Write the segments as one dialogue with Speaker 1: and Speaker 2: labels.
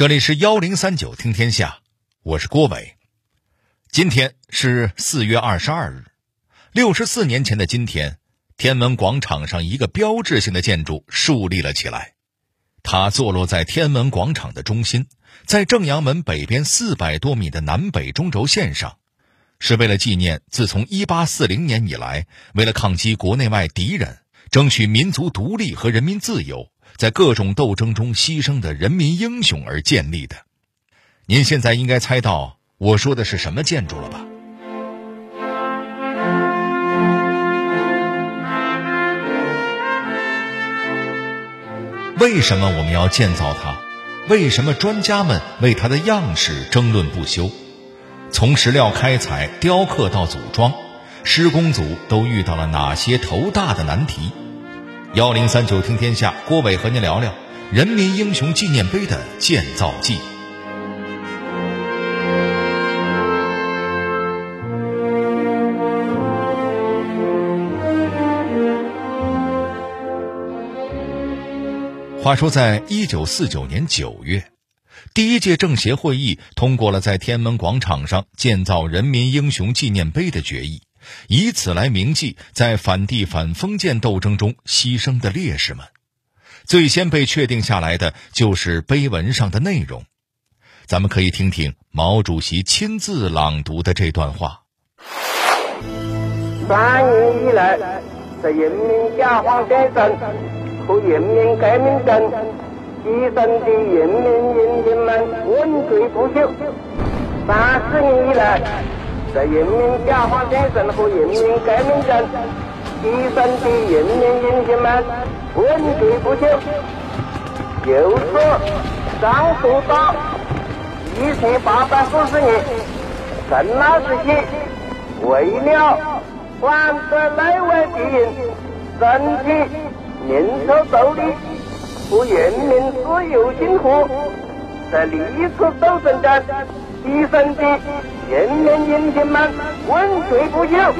Speaker 1: 这里是幺零三九听天下，我是郭伟。今天是四月二十二日，六十四年前的今天，天安门广场上一个标志性的建筑树立了起来。它坐落在天安门广场的中心，在正阳门北边四百多米的南北中轴线上，是为了纪念自从一八四零年以来，为了抗击国内外敌人，争取民族独立和人民自由。在各种斗争中牺牲的人民英雄而建立的，您现在应该猜到我说的是什么建筑了吧？为什么我们要建造它？为什么专家们为它的样式争论不休？从石料开采、雕刻到组装，施工组都遇到了哪些头大的难题？幺零三九听天下，郭伟和您聊聊人民英雄纪念碑的建造记。话说，在一九四九年九月，第一届政协会议通过了在天安门广场上建造人民英雄纪念碑的决议。以此来铭记在反帝反封建斗争中牺牲的烈士们。最先被确定下来的就是碑文上的内容。咱们可以听听毛主席亲自朗读的这段话：
Speaker 2: 三年以来，在人民解放战争和人民革命中牺牲的人民英雄们问罪不休。三十年以来。在人民解放战争和人民革命中牺牲的人民英雄们问题不休。由此上溯到一千八百四十年，陈老时期，为了反对内外敌人，争取民族独立和人民自由幸福，在历史斗争中牺牲的。人民英雄们问罪不休。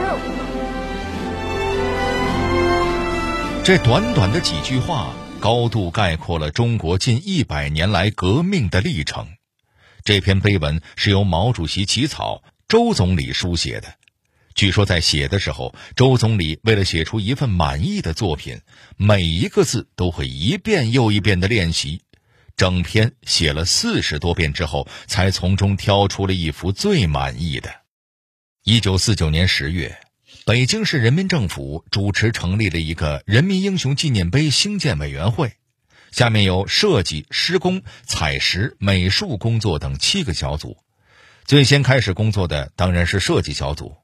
Speaker 1: 这短短的几句话，高度概括了中国近一百年来革命的历程。这篇碑文是由毛主席起草，周总理书写的。据说在写的时候，周总理为了写出一份满意的作品，每一个字都会一遍又一遍的练习。整篇写了四十多遍之后，才从中挑出了一幅最满意的。一九四九年十月，北京市人民政府主持成立了一个人民英雄纪念碑兴建委员会，下面有设计、施工、采石、美术工作等七个小组。最先开始工作的当然是设计小组，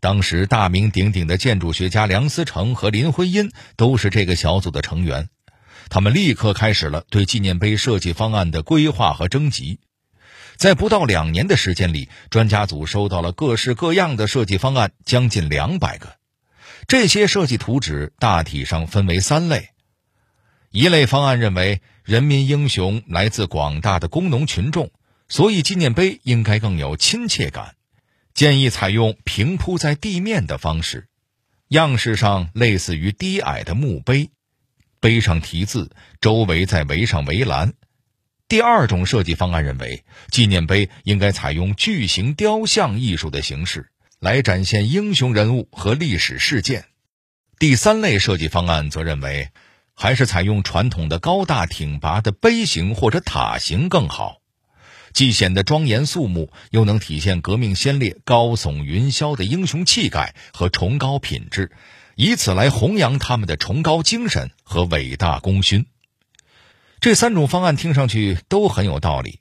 Speaker 1: 当时大名鼎鼎的建筑学家梁思成和林徽因都是这个小组的成员。他们立刻开始了对纪念碑设计方案的规划和征集，在不到两年的时间里，专家组收到了各式各样的设计方案，将近两百个。这些设计图纸大体上分为三类：一类方案认为人民英雄来自广大的工农群众，所以纪念碑应该更有亲切感，建议采用平铺在地面的方式，样式上类似于低矮的墓碑。碑上题字，周围再围上围栏。第二种设计方案认为，纪念碑应该采用巨型雕像艺术的形式，来展现英雄人物和历史事件。第三类设计方案则认为，还是采用传统的高大挺拔的碑形或者塔形更好，既显得庄严肃穆，又能体现革命先烈高耸云霄的英雄气概和崇高品质。以此来弘扬他们的崇高精神和伟大功勋。这三种方案听上去都很有道理。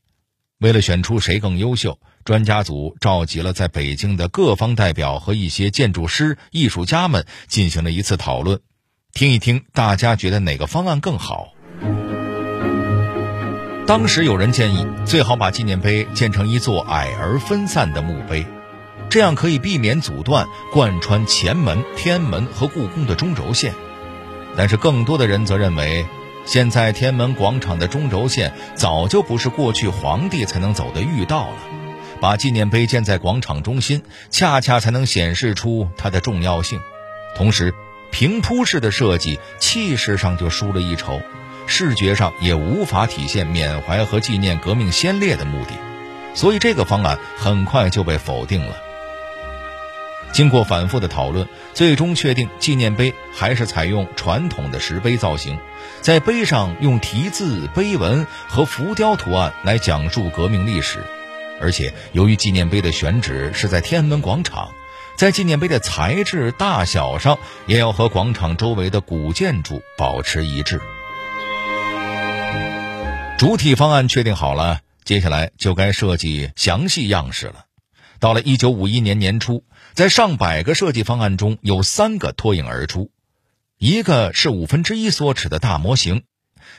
Speaker 1: 为了选出谁更优秀，专家组召集了在北京的各方代表和一些建筑师、艺术家们进行了一次讨论，听一听大家觉得哪个方案更好。当时有人建议，最好把纪念碑建成一座矮而分散的墓碑。这样可以避免阻断贯穿前门、天安门和故宫的中轴线，但是更多的人则认为，现在天安门广场的中轴线早就不是过去皇帝才能走的御道了。把纪念碑建在广场中心，恰恰才能显示出它的重要性。同时，平铺式的设计气势上就输了一筹，视觉上也无法体现缅怀和纪念革命先烈的目的，所以这个方案很快就被否定了。经过反复的讨论，最终确定纪念碑还是采用传统的石碑造型，在碑上用题字、碑文和浮雕图案来讲述革命历史。而且，由于纪念碑的选址是在天安门广场，在纪念碑的材质、大小上也要和广场周围的古建筑保持一致。主体方案确定好了，接下来就该设计详细样式了。到了一九五一年年初。在上百个设计方案中，有三个脱颖而出，一个是五分之一缩尺的大模型，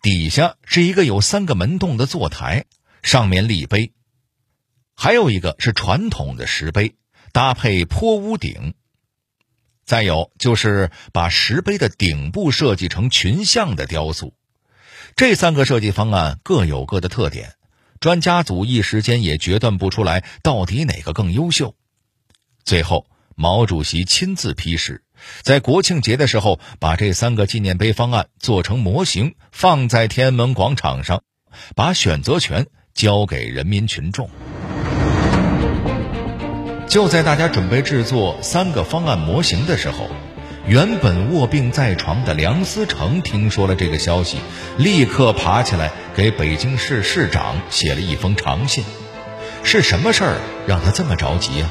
Speaker 1: 底下是一个有三个门洞的坐台，上面立碑；还有一个是传统的石碑，搭配坡屋顶；再有就是把石碑的顶部设计成群像的雕塑。这三个设计方案各有各的特点，专家组一时间也决断不出来到底哪个更优秀。最后，毛主席亲自批示，在国庆节的时候，把这三个纪念碑方案做成模型，放在天安门广场上，把选择权交给人民群众。就在大家准备制作三个方案模型的时候，原本卧病在床的梁思成听说了这个消息，立刻爬起来给北京市市长写了一封长信。是什么事儿让他这么着急啊？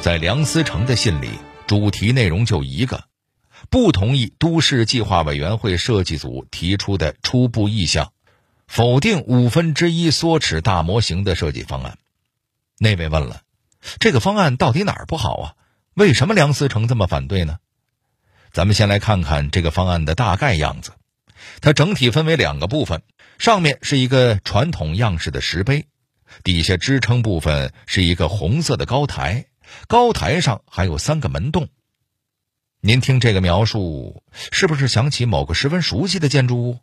Speaker 1: 在梁思成的信里，主题内容就一个：不同意都市计划委员会设计组提出的初步意向，否定五分之一缩尺大模型的设计方案。那位问了，这个方案到底哪儿不好啊？为什么梁思成这么反对呢？咱们先来看看这个方案的大概样子。它整体分为两个部分，上面是一个传统样式的石碑，底下支撑部分是一个红色的高台。高台上还有三个门洞。您听这个描述，是不是想起某个十分熟悉的建筑物？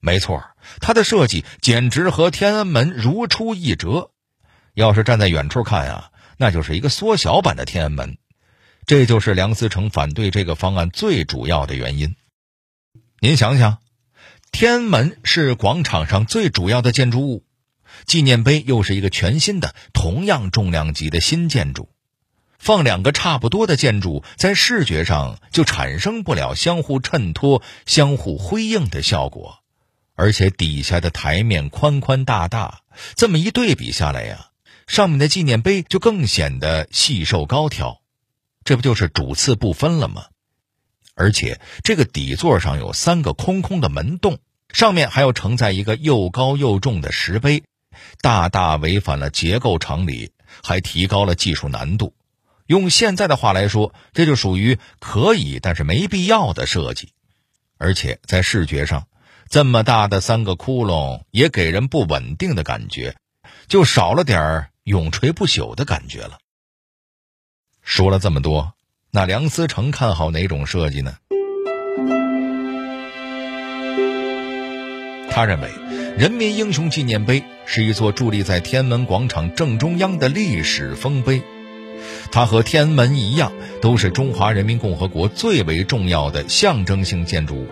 Speaker 1: 没错，它的设计简直和天安门如出一辙。要是站在远处看啊，那就是一个缩小版的天安门。这就是梁思成反对这个方案最主要的原因。您想想，天安门是广场上最主要的建筑物，纪念碑又是一个全新的、同样重量级的新建筑。放两个差不多的建筑，在视觉上就产生不了相互衬托、相互辉映的效果，而且底下的台面宽宽大大，这么一对比下来呀，上面的纪念碑就更显得细瘦高挑，这不就是主次不分了吗？而且这个底座上有三个空空的门洞，上面还要承载一个又高又重的石碑，大大违反了结构常理，还提高了技术难度。用现在的话来说，这就属于可以但是没必要的设计，而且在视觉上，这么大的三个窟窿也给人不稳定的感觉，就少了点永垂不朽的感觉了。说了这么多，那梁思成看好哪种设计呢？他认为，人民英雄纪念碑是一座伫立在天安门广场正中央的历史丰碑。它和天安门一样，都是中华人民共和国最为重要的象征性建筑物。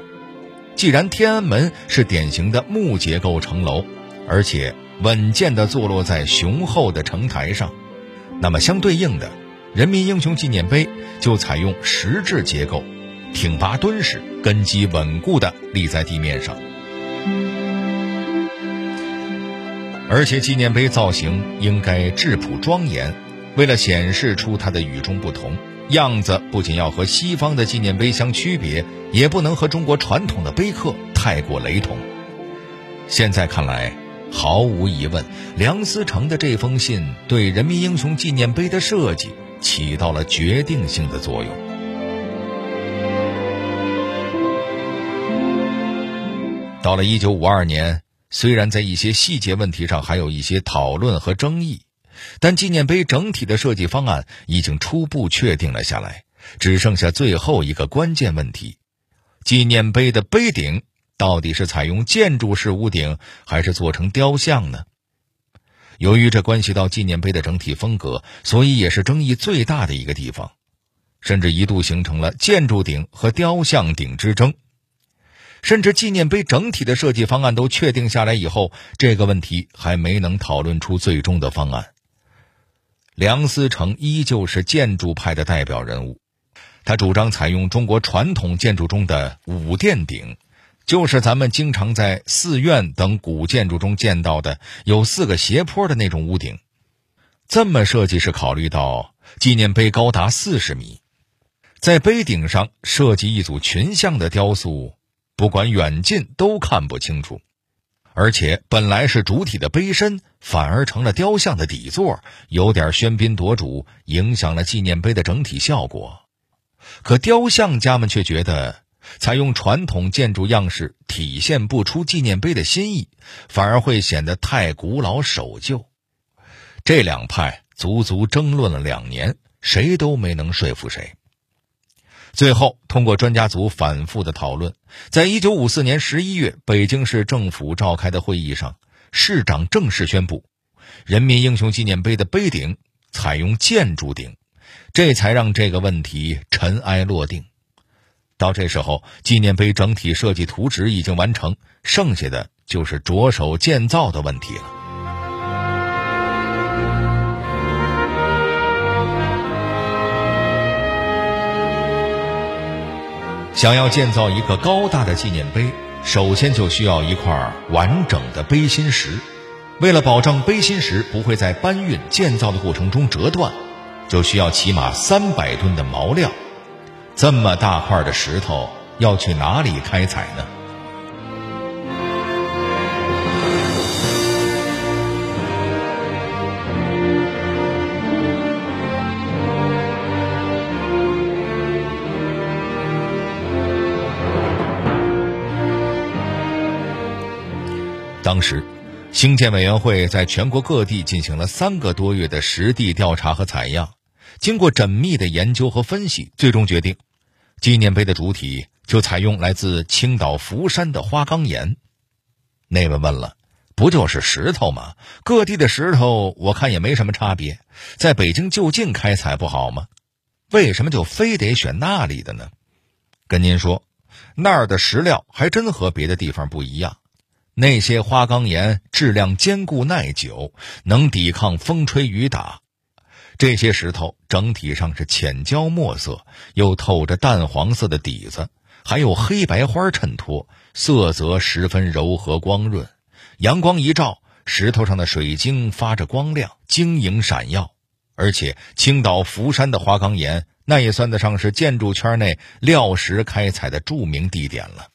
Speaker 1: 既然天安门是典型的木结构城楼，而且稳健地坐落在雄厚的城台上，那么相对应的，人民英雄纪念碑就采用石质结构，挺拔敦实，根基稳固地立在地面上。而且纪念碑造型应该质朴庄严。为了显示出它的与众不同，样子不仅要和西方的纪念碑相区别，也不能和中国传统的碑刻太过雷同。现在看来，毫无疑问，梁思成的这封信对人民英雄纪念碑的设计起到了决定性的作用。到了一九五二年，虽然在一些细节问题上还有一些讨论和争议。但纪念碑整体的设计方案已经初步确定了下来，只剩下最后一个关键问题：纪念碑的碑顶到底是采用建筑式屋顶，还是做成雕像呢？由于这关系到纪念碑的整体风格，所以也是争议最大的一个地方。甚至一度形成了建筑顶和雕像顶之争。甚至纪念碑整体的设计方案都确定下来以后，这个问题还没能讨论出最终的方案。梁思成依旧是建筑派的代表人物，他主张采用中国传统建筑中的五殿顶，就是咱们经常在寺院等古建筑中见到的有四个斜坡的那种屋顶。这么设计是考虑到纪念碑高达四十米，在碑顶上设计一组群像的雕塑，不管远近都看不清楚。而且本来是主体的碑身，反而成了雕像的底座，有点喧宾夺主，影响了纪念碑的整体效果。可雕像家们却觉得，采用传统建筑样式体现不出纪念碑的新意，反而会显得太古老守旧。这两派足足争论了两年，谁都没能说服谁。最后，通过专家组反复的讨论，在一九五四年十一月，北京市政府召开的会议上，市长正式宣布，人民英雄纪念碑的碑顶采用建筑顶，这才让这个问题尘埃落定。到这时候，纪念碑整体设计图纸已经完成，剩下的就是着手建造的问题了。想要建造一个高大的纪念碑，首先就需要一块完整的碑心石。为了保证碑心石不会在搬运建造的过程中折断，就需要起码三百吨的毛料。这么大块的石头要去哪里开采呢？当时，兴建委员会在全国各地进行了三个多月的实地调查和采样，经过缜密的研究和分析，最终决定，纪念碑的主体就采用来自青岛福山的花岗岩。那位问了，不就是石头吗？各地的石头我看也没什么差别，在北京就近开采不好吗？为什么就非得选那里的呢？跟您说，那儿的石料还真和别的地方不一样。那些花岗岩质量坚固耐久，能抵抗风吹雨打。这些石头整体上是浅焦墨色，又透着淡黄色的底子，还有黑白花衬托，色泽十分柔和光润。阳光一照，石头上的水晶发着光亮，晶莹闪耀。而且青岛福山的花岗岩，那也算得上是建筑圈内料石开采的著名地点了。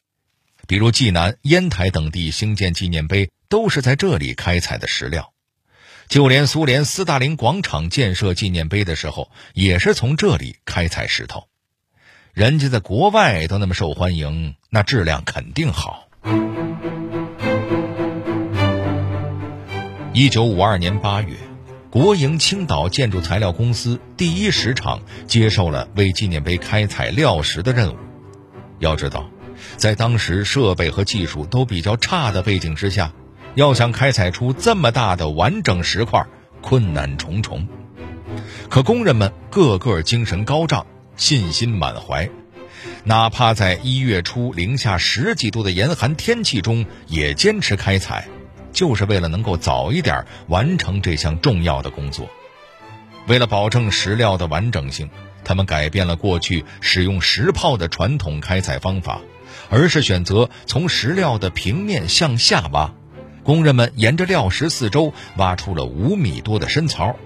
Speaker 1: 比如济南、烟台等地兴建纪念碑，都是在这里开采的石料；就连苏联斯大林广场建设纪念碑的时候，也是从这里开采石头。人家在国外都那么受欢迎，那质量肯定好。一九五二年八月，国营青岛建筑材料公司第一石厂接受了为纪念碑开采料石的任务。要知道。在当时设备和技术都比较差的背景之下，要想开采出这么大的完整石块，困难重重。可工人们个个精神高涨，信心满怀，哪怕在一月初零下十几度的严寒天气中，也坚持开采，就是为了能够早一点完成这项重要的工作。为了保证石料的完整性，他们改变了过去使用石炮的传统开采方法。而是选择从石料的平面向下挖，工人们沿着料石四周挖出了五米多的深槽，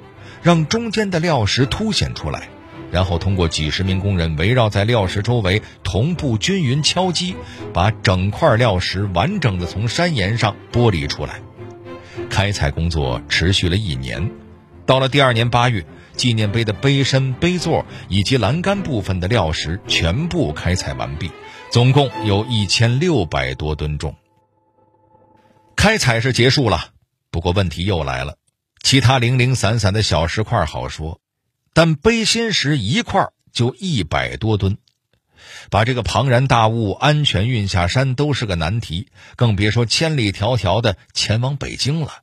Speaker 1: 让中间的料石凸显出来，然后通过几十名工人围绕在料石周围同步均匀敲击，把整块料石完整的从山岩上剥离出来。开采工作持续了一年，到了第二年八月，纪念碑的碑身、碑座以及栏杆部分的料石全部开采完毕。总共有一千六百多吨重。开采是结束了，不过问题又来了。其他零零散散的小石块好说，但背心石一块就一百多吨，把这个庞然大物安全运下山都是个难题，更别说千里迢迢的前往北京了。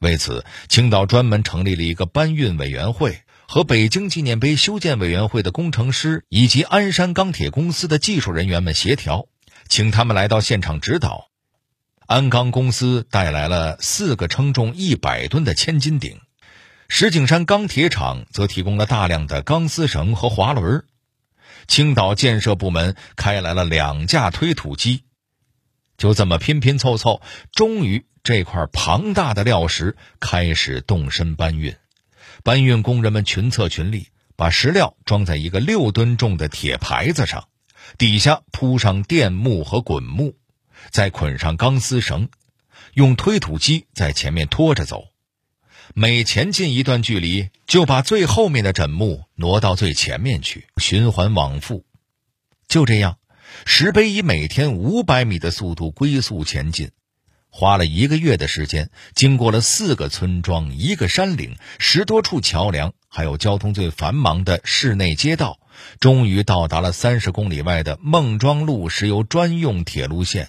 Speaker 1: 为此，青岛专门成立了一个搬运委员会。和北京纪念碑修建委员会的工程师以及鞍山钢铁公司的技术人员们协调，请他们来到现场指导。鞍钢公司带来了四个称重一百吨的千斤顶，石景山钢铁厂则提供了大量的钢丝绳和滑轮，青岛建设部门开来了两架推土机。就这么拼拼凑凑，终于这块庞大的料石开始动身搬运。搬运工人们群策群力，把石料装在一个六吨重的铁牌子上，底下铺上垫木和滚木。再捆上钢丝绳，用推土机在前面拖着走。每前进一段距离，就把最后面的枕木挪到最前面去，循环往复。就这样，石碑以每天五百米的速度龟速前进，花了一个月的时间，经过了四个村庄、一个山岭、十多处桥梁，还有交通最繁忙的市内街道，终于到达了三十公里外的孟庄路石油专用铁路线。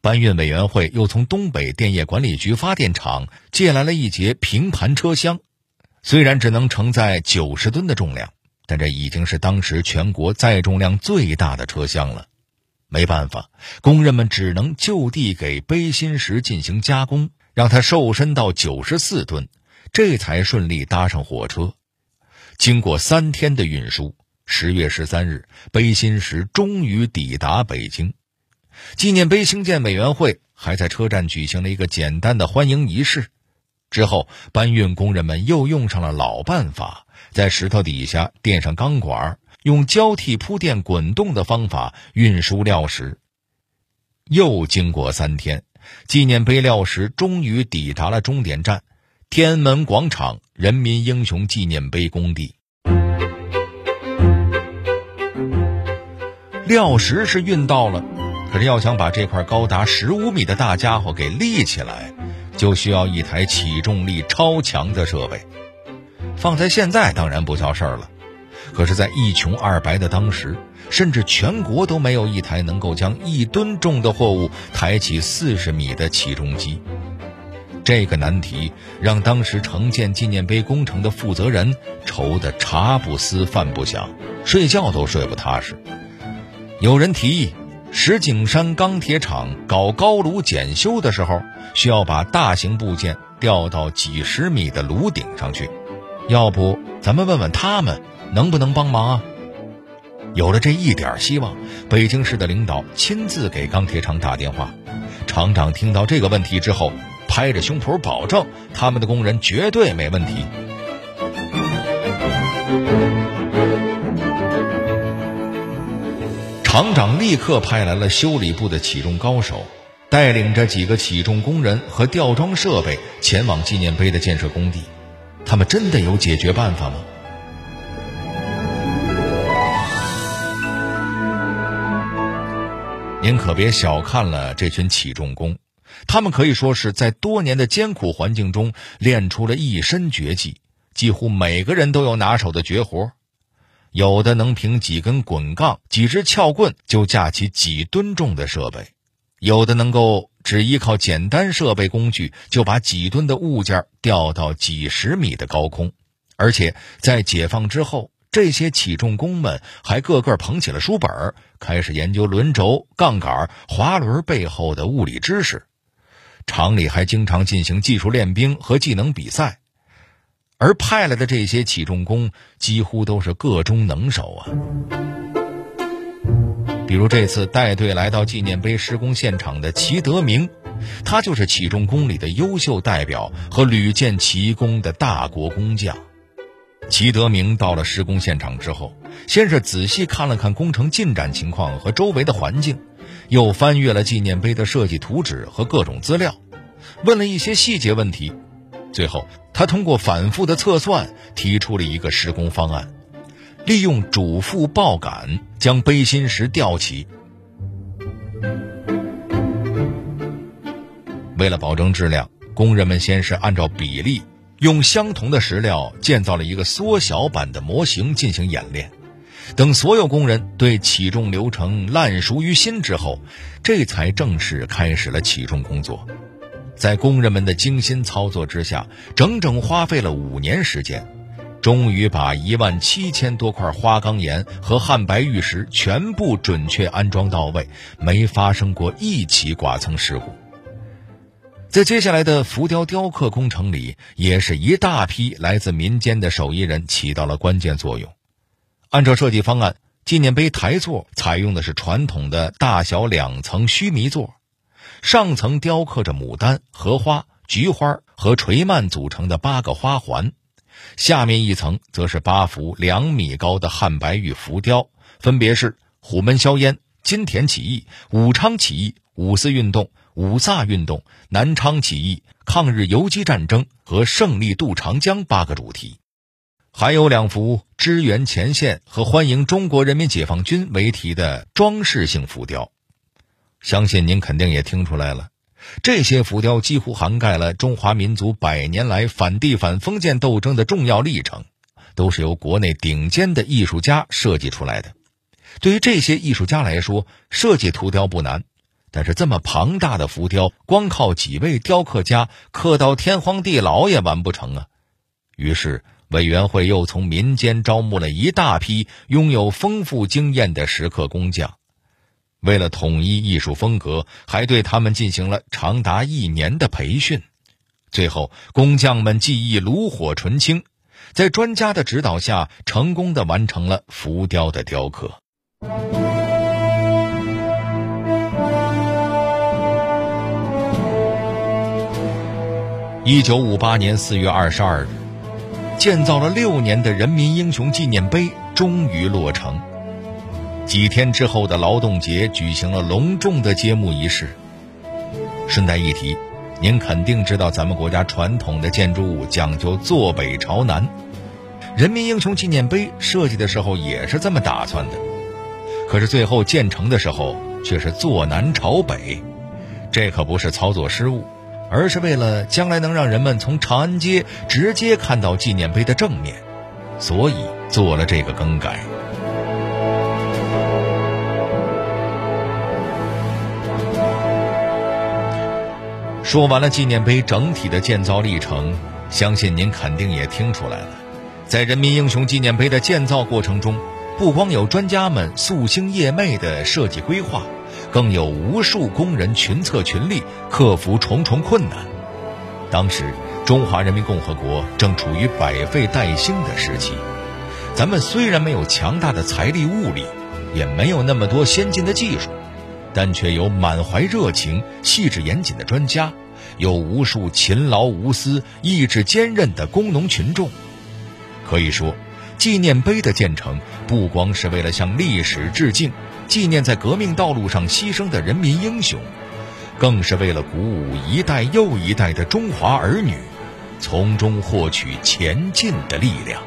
Speaker 1: 搬运委员会又从东北电业管理局发电厂借来了一节平盘车厢，虽然只能承载九十吨的重量，但这已经是当时全国载重量最大的车厢了。没办法，工人们只能就地给碑心石进行加工，让它瘦身到九十四吨，这才顺利搭上火车。经过三天的运输，十月十三日，碑心石终于抵达北京。纪念碑兴建委员会还在车站举行了一个简单的欢迎仪式，之后搬运工人们又用上了老办法，在石头底下垫上钢管，用交替铺垫滚动的方法运输料石。又经过三天，纪念碑料石终于抵达了终点站——天安门广场人民英雄纪念碑工地。料石是运到了。可是要想把这块高达十五米的大家伙给立起来，就需要一台起重力超强的设备。放在现在当然不叫事儿了，可是，在一穷二白的当时，甚至全国都没有一台能够将一吨重的货物抬起四十米的起重机。这个难题让当时承建纪念碑工程的负责人愁得茶不思饭不想，睡觉都睡不踏实。有人提议。石景山钢铁厂搞高炉检修的时候，需要把大型部件吊到几十米的炉顶上去。要不，咱们问问他们能不能帮忙啊？有了这一点希望，北京市的领导亲自给钢铁厂打电话。厂长听到这个问题之后，拍着胸脯保证，他们的工人绝对没问题。厂长立刻派来了修理部的起重高手，带领着几个起重工人和吊装设备前往纪念碑的建设工地。他们真的有解决办法吗？您可别小看了这群起重工，他们可以说是在多年的艰苦环境中练出了一身绝技，几乎每个人都有拿手的绝活。有的能凭几根滚杠、几只撬棍就架起几吨重的设备，有的能够只依靠简单设备工具就把几吨的物件吊到几十米的高空。而且在解放之后，这些起重工们还个个捧起了书本，开始研究轮轴、杠杆、滑轮背后的物理知识。厂里还经常进行技术练兵和技能比赛。而派来的这些起重工几乎都是个中能手啊！比如这次带队来到纪念碑施工现场的齐德明，他就是起重工里的优秀代表和屡建奇功的大国工匠。齐德明到了施工现场之后，先是仔细看了看工程进展情况和周围的环境，又翻阅了纪念碑的设计图纸和各种资料，问了一些细节问题。最后，他通过反复的测算，提出了一个施工方案：利用主副抱杆将背心石吊起。为了保证质量，工人们先是按照比例，用相同的石料建造了一个缩小版的模型进行演练。等所有工人对起重流程烂熟于心之后，这才正式开始了起重工作。在工人们的精心操作之下，整整花费了五年时间。终于把一万七千多块花岗岩和汉白玉石全部准确安装到位，没发生过一起剐蹭事故。在接下来的浮雕雕刻工程里，也是一大批来自民间的手艺人起到了关键作用。按照设计方案，纪念碑台座采用的是传统的大小两层须弥座，上层雕刻着牡丹、荷花、菊花和垂蔓组成的八个花环。下面一层则是八幅两米高的汉白玉浮雕，分别是虎门销烟、金田起义、武昌起义、五四运动、五卅运动、南昌起义、抗日游击战争和胜利渡长江八个主题，还有两幅支援前线和欢迎中国人民解放军为题的装饰性浮雕。相信您肯定也听出来了。这些浮雕几乎涵盖了中华民族百年来反帝反封建斗争的重要历程，都是由国内顶尖的艺术家设计出来的。对于这些艺术家来说，设计图雕不难，但是这么庞大的浮雕，光靠几位雕刻家刻到天荒地老也完不成啊！于是，委员会又从民间招募了一大批拥有丰富经验的石刻工匠。为了统一艺术风格，还对他们进行了长达一年的培训。最后，工匠们技艺炉火纯青，在专家的指导下，成功的完成了浮雕的雕刻。一九五八年四月二十二日，建造了六年的人民英雄纪念碑终于落成。几天之后的劳动节举行了隆重的揭幕仪式。顺带一提，您肯定知道咱们国家传统的建筑物讲究坐北朝南，人民英雄纪念碑设计的时候也是这么打算的。可是最后建成的时候却是坐南朝北，这可不是操作失误，而是为了将来能让人们从长安街直接看到纪念碑的正面，所以做了这个更改。说完了纪念碑整体的建造历程，相信您肯定也听出来了，在人民英雄纪念碑的建造过程中，不光有专家们夙兴夜寐的设计规划，更有无数工人群策群力，克服重重困难。当时，中华人民共和国正处于百废待兴的时期，咱们虽然没有强大的财力物力，也没有那么多先进的技术，但却有满怀热情、细致严谨的专家。有无数勤劳无私、意志坚韧的工农群众，可以说，纪念碑的建成不光是为了向历史致敬，纪念在革命道路上牺牲的人民英雄，更是为了鼓舞一代又一代的中华儿女，从中获取前进的力量。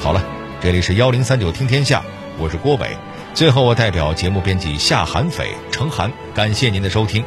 Speaker 1: 好了。这里是幺零三九听天下，我是郭伟。最后，我代表节目编辑夏寒斐、程涵，感谢您的收听。